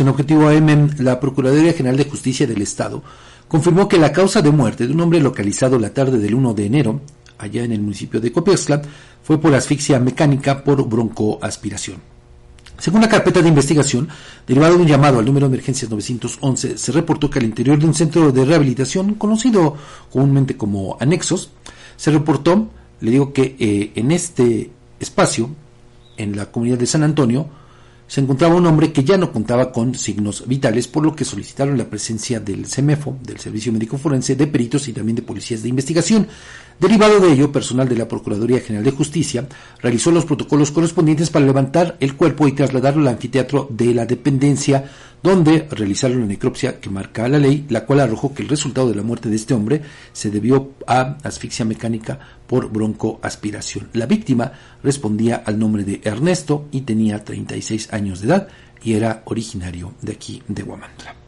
En Objetivo AM, la Procuraduría General de Justicia del Estado confirmó que la causa de muerte de un hombre localizado la tarde del 1 de enero, allá en el municipio de Copiaxtla, fue por asfixia mecánica por broncoaspiración. Según la carpeta de investigación, derivado de un llamado al número de emergencias 911, se reportó que al interior de un centro de rehabilitación, conocido comúnmente como anexos, se reportó, le digo que eh, en este espacio, en la comunidad de San Antonio, se encontraba un hombre que ya no contaba con signos vitales, por lo que solicitaron la presencia del CEMEFO, del Servicio Médico Forense, de peritos y también de policías de investigación. Derivado de ello, personal de la Procuraduría General de Justicia realizó los protocolos correspondientes para levantar el cuerpo y trasladarlo al anfiteatro de la dependencia, donde realizaron la necropsia que marca la ley, la cual arrojó que el resultado de la muerte de este hombre se debió a asfixia mecánica por broncoaspiración. La víctima respondía al nombre de Ernesto y tenía 36 años de edad y era originario de aquí de Guamantla.